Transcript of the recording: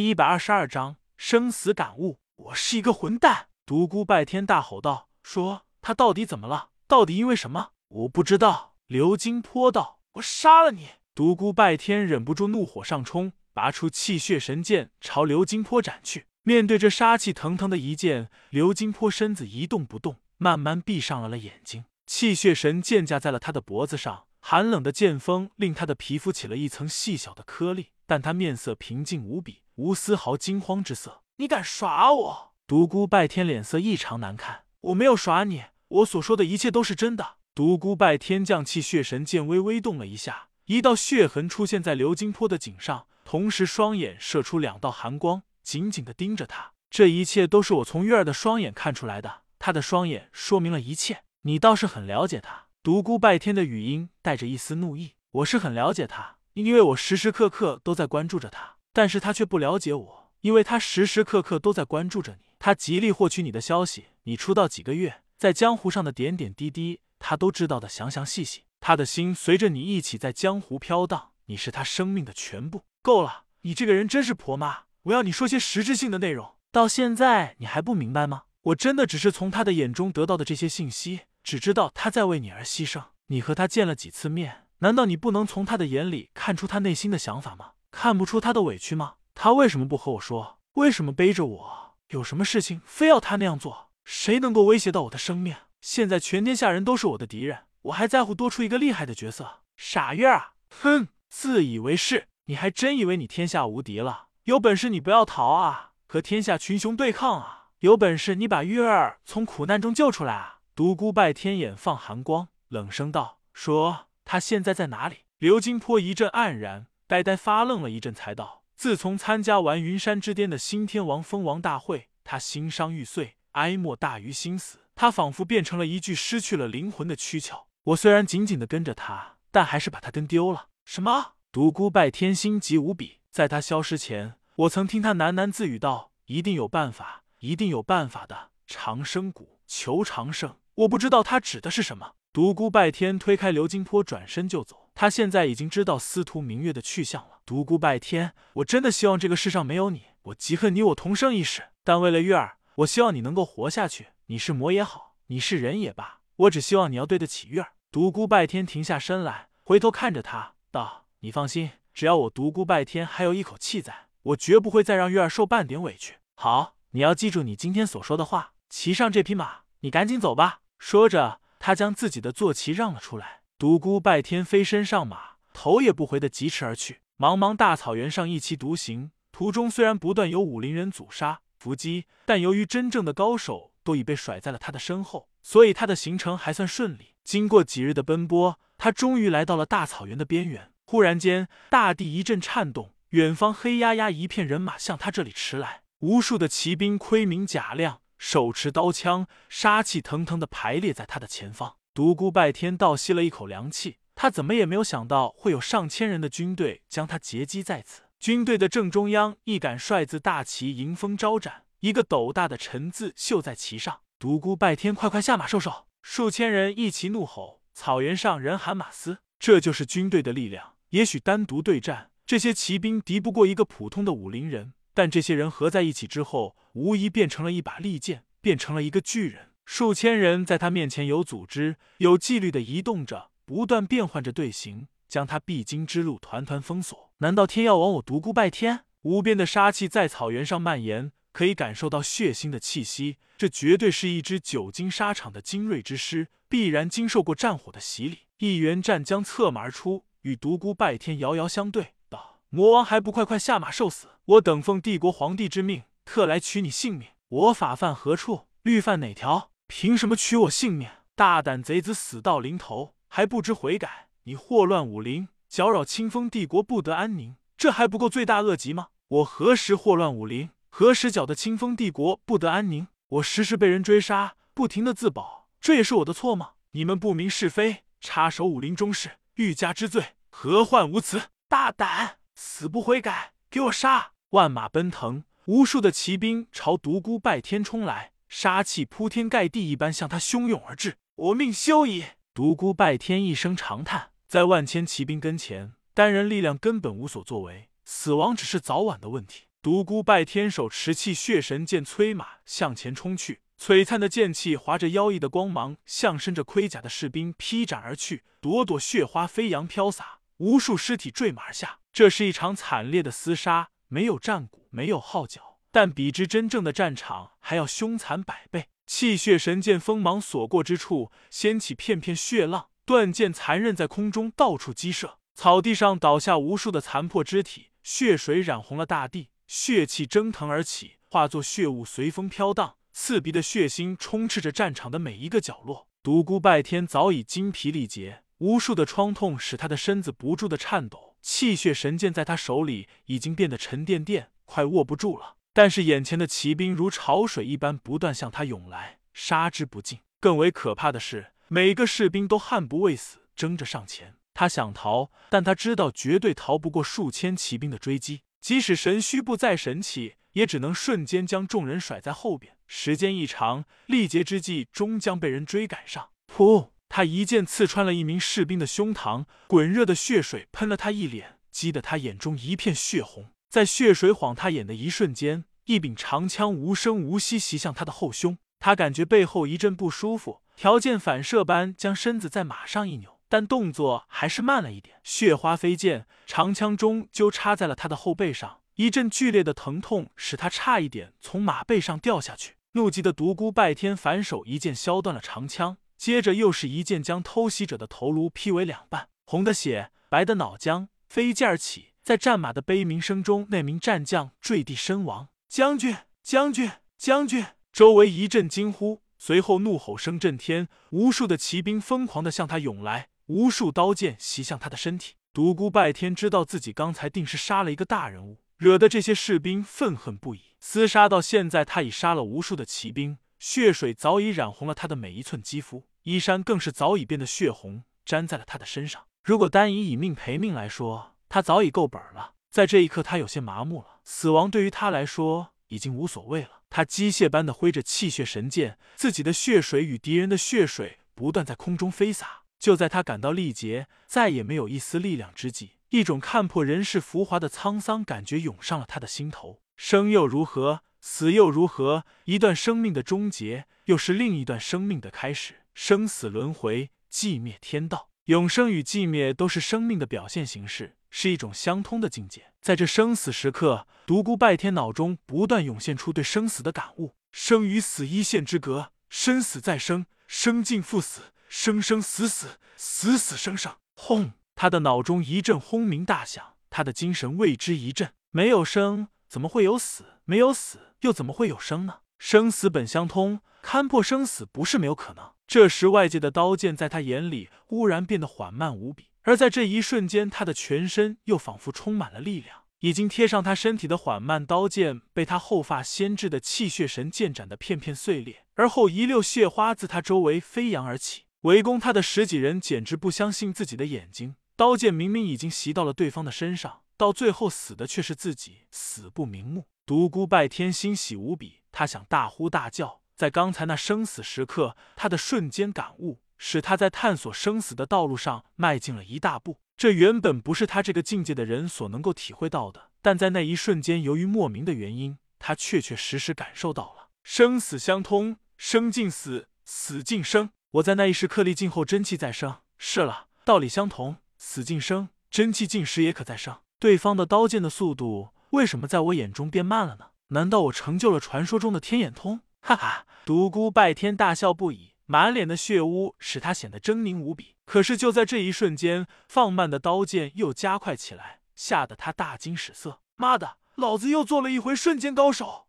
一百二十二章生死感悟。我是一个混蛋！独孤拜天大吼道：“说他到底怎么了？到底因为什么？我不知道。”刘金坡道：“我杀了你！”独孤拜天忍不住怒火上冲，拔出气血神剑朝刘金坡斩去。面对这杀气腾腾的一剑，刘金坡身子一动不动，慢慢闭上了了眼睛。气血神剑架在了他的脖子上。寒冷的剑锋令他的皮肤起了一层细小的颗粒，但他面色平静无比，无丝毫惊慌之色。你敢耍我？独孤拜天脸色异常难看。我没有耍你，我所说的一切都是真的。独孤拜天将气血神剑微微动了一下，一道血痕出现在刘金坡的颈上，同时双眼射出两道寒光，紧紧的盯着他。这一切都是我从月儿的双眼看出来的，他的双眼说明了一切。你倒是很了解他。独孤拜天的语音带着一丝怒意：“我是很了解他，因为我时时刻刻都在关注着他。但是他却不了解我，因为他时时刻刻都在关注着你。他极力获取你的消息，你出道几个月，在江湖上的点点滴滴，他都知道的详详细细。他的心随着你一起在江湖飘荡，你是他生命的全部。够了，你这个人真是婆妈！我要你说些实质性的内容。到现在你还不明白吗？我真的只是从他的眼中得到的这些信息。”只知道他在为你而牺牲。你和他见了几次面？难道你不能从他的眼里看出他内心的想法吗？看不出他的委屈吗？他为什么不和我说？为什么背着我？有什么事情非要他那样做？谁能够威胁到我的生命？现在全天下人都是我的敌人，我还在乎多出一个厉害的角色？傻月儿，哼，自以为是！你还真以为你天下无敌了？有本事你不要逃啊，和天下群雄对抗啊！有本事你把月儿从苦难中救出来啊！独孤拜天眼放寒光，冷声道：“说他现在在哪里？”刘金坡一阵黯然，呆呆发愣了一阵，才道：“自从参加完云山之巅的新天王封王大会，他心伤欲碎，哀莫大于心死。他仿佛变成了一具失去了灵魂的躯壳。我虽然紧紧的跟着他，但还是把他跟丢了。”什么？独孤拜天心急无比，在他消失前，我曾听他喃喃自语道：“一定有办法，一定有办法的。长生谷，求长生。”我不知道他指的是什么。独孤拜天推开刘金坡，转身就走。他现在已经知道司徒明月的去向了。独孤拜天，我真的希望这个世上没有你。我极恨你我同生一世，但为了月儿，我希望你能够活下去。你是魔也好，你是人也罢，我只希望你要对得起月儿。独孤拜天停下身来，回头看着他道：“你放心，只要我独孤拜天还有一口气在，我绝不会再让月儿受半点委屈。好，你要记住你今天所说的话。骑上这匹马，你赶紧走吧。”说着，他将自己的坐骑让了出来。独孤拜天飞身上马，头也不回的疾驰而去。茫茫大草原上一骑独行，途中虽然不断有武林人阻杀伏击，但由于真正的高手都已被甩在了他的身后，所以他的行程还算顺利。经过几日的奔波，他终于来到了大草原的边缘。忽然间，大地一阵颤动，远方黑压压一片人马向他这里驰来，无数的骑兵盔明甲亮。手持刀枪，杀气腾腾的排列在他的前方。独孤拜天倒吸了一口凉气，他怎么也没有想到会有上千人的军队将他截击在此。军队的正中央，一杆帅字大旗迎风招展，一个斗大的陈字绣在旗上。独孤拜天，快快下马受首！数千人一齐怒吼，草原上人喊马嘶。这就是军队的力量。也许单独对战，这些骑兵敌不过一个普通的武林人。但这些人合在一起之后，无疑变成了一把利剑，变成了一个巨人。数千人在他面前有组织、有纪律的移动着，不断变换着队形，将他必经之路团团封锁。难道天要亡我独孤拜天？无边的杀气在草原上蔓延，可以感受到血腥的气息。这绝对是一支久经沙场的精锐之师，必然经受过战火的洗礼。一员战将策马而出，与独孤拜天遥遥相对。道魔王还不快快下马受死！我等奉帝国皇帝之命，特来取你性命。我法犯何处？律犯哪条？凭什么取我性命？大胆贼子，死到临头还不知悔改！你祸乱武林，搅扰清风帝国，不得安宁，这还不够罪大恶极吗？我何时祸乱武林？何时搅得清风帝国不得安宁？我时时被人追杀，不停的自保，这也是我的错吗？你们不明是非，插手武林中事，欲加之罪，何患无辞？大胆！死不悔改，给我杀！万马奔腾，无数的骑兵朝独孤拜天冲来，杀气铺天盖地一般向他汹涌而至。我命休矣！独孤拜天一声长叹，在万千骑兵跟前，单人力量根本无所作为，死亡只是早晚的问题。独孤拜天手持气血神剑催马向前冲去，璀璨的剑气划着妖异的光芒，向身着盔甲的士兵劈斩而去，朵朵血花飞扬飘洒，无数尸体坠马而下。这是一场惨烈的厮杀，没有战鼓，没有号角，但比之真正的战场还要凶残百倍。气血神剑锋芒所过之处，掀起片片血浪，断剑残刃在空中到处击射，草地上倒下无数的残破肢体，血水染红了大地。血气蒸腾而起，化作血雾随风飘荡，刺鼻的血腥充斥着战场的每一个角落。独孤拜天早已精疲力竭，无数的创痛使他的身子不住的颤抖。气血神剑在他手里已经变得沉甸甸，快握不住了。但是眼前的骑兵如潮水一般不断向他涌来，杀之不尽。更为可怕的是，每个士兵都悍不畏死，争着上前。他想逃，但他知道绝对逃不过数千骑兵的追击。即使神虚步再神奇，也只能瞬间将众人甩在后边。时间一长，力竭之际，终将被人追赶上。噗！他一剑刺穿了一名士兵的胸膛，滚热的血水喷了他一脸，激得他眼中一片血红。在血水晃他眼的一瞬间，一柄长枪无声无息袭向他的后胸。他感觉背后一阵不舒服，条件反射般将身子在马上一扭。但动作还是慢了一点，血花飞溅，长枪终究插在了他的后背上，一阵剧烈的疼痛使他差一点从马背上掉下去。怒极的独孤拜天反手一剑削断了长枪，接着又是一剑将偷袭者的头颅劈为两半，红的血，白的脑浆飞溅而起，在战马的悲鸣声中，那名战将坠地身亡。将军，将军，将军！周围一阵惊呼，随后怒吼声震天，无数的骑兵疯狂的向他涌来。无数刀剑袭向他的身体，独孤拜天知道自己刚才定是杀了一个大人物，惹得这些士兵愤恨不已。厮杀到现在，他已杀了无数的骑兵，血水早已染红了他的每一寸肌肤，衣衫更是早已变得血红，粘在了他的身上。如果单以以命赔命来说，他早已够本了。在这一刻，他有些麻木了，死亡对于他来说已经无所谓了。他机械般的挥着气血神剑，自己的血水与敌人的血水不断在空中飞洒。就在他感到力竭，再也没有一丝力量之际，一种看破人世浮华的沧桑感觉涌上了他的心头。生又如何？死又如何？一段生命的终结，又是另一段生命的开始。生死轮回，寂灭天道，永生与寂灭都是生命的表现形式，是一种相通的境界。在这生死时刻，独孤拜天脑中不断涌现出对生死的感悟：生与死一线之隔，生死再生，生尽复死。生生死死，死死生生。轰！他的脑中一阵轰鸣大响，他的精神为之一振。没有生，怎么会有死？没有死，又怎么会有生呢？生死本相通，勘破生死不是没有可能。这时，外界的刀剑在他眼里忽然变得缓慢无比，而在这一瞬间，他的全身又仿佛充满了力量。已经贴上他身体的缓慢刀剑，被他后发先至的气血神剑斩得片片碎裂，而后一溜血花自他周围飞扬而起。围攻他的十几人简直不相信自己的眼睛，刀剑明明已经袭到了对方的身上，到最后死的却是自己，死不瞑目。独孤拜天欣喜无比，他想大呼大叫。在刚才那生死时刻，他的瞬间感悟使他在探索生死的道路上迈进了一大步。这原本不是他这个境界的人所能够体会到的，但在那一瞬间，由于莫名的原因，他确确实实感受到了生死相通，生尽死，死尽生。我在那一时刻历尽后，真气再生。是了，道理相同，死尽生，真气尽时也可再生。对方的刀剑的速度为什么在我眼中变慢了呢？难道我成就了传说中的天眼通？哈哈！独孤拜天大笑不已，满脸的血污使他显得狰狞无比。可是就在这一瞬间，放慢的刀剑又加快起来，吓得他大惊失色。妈的，老子又做了一回瞬间高手！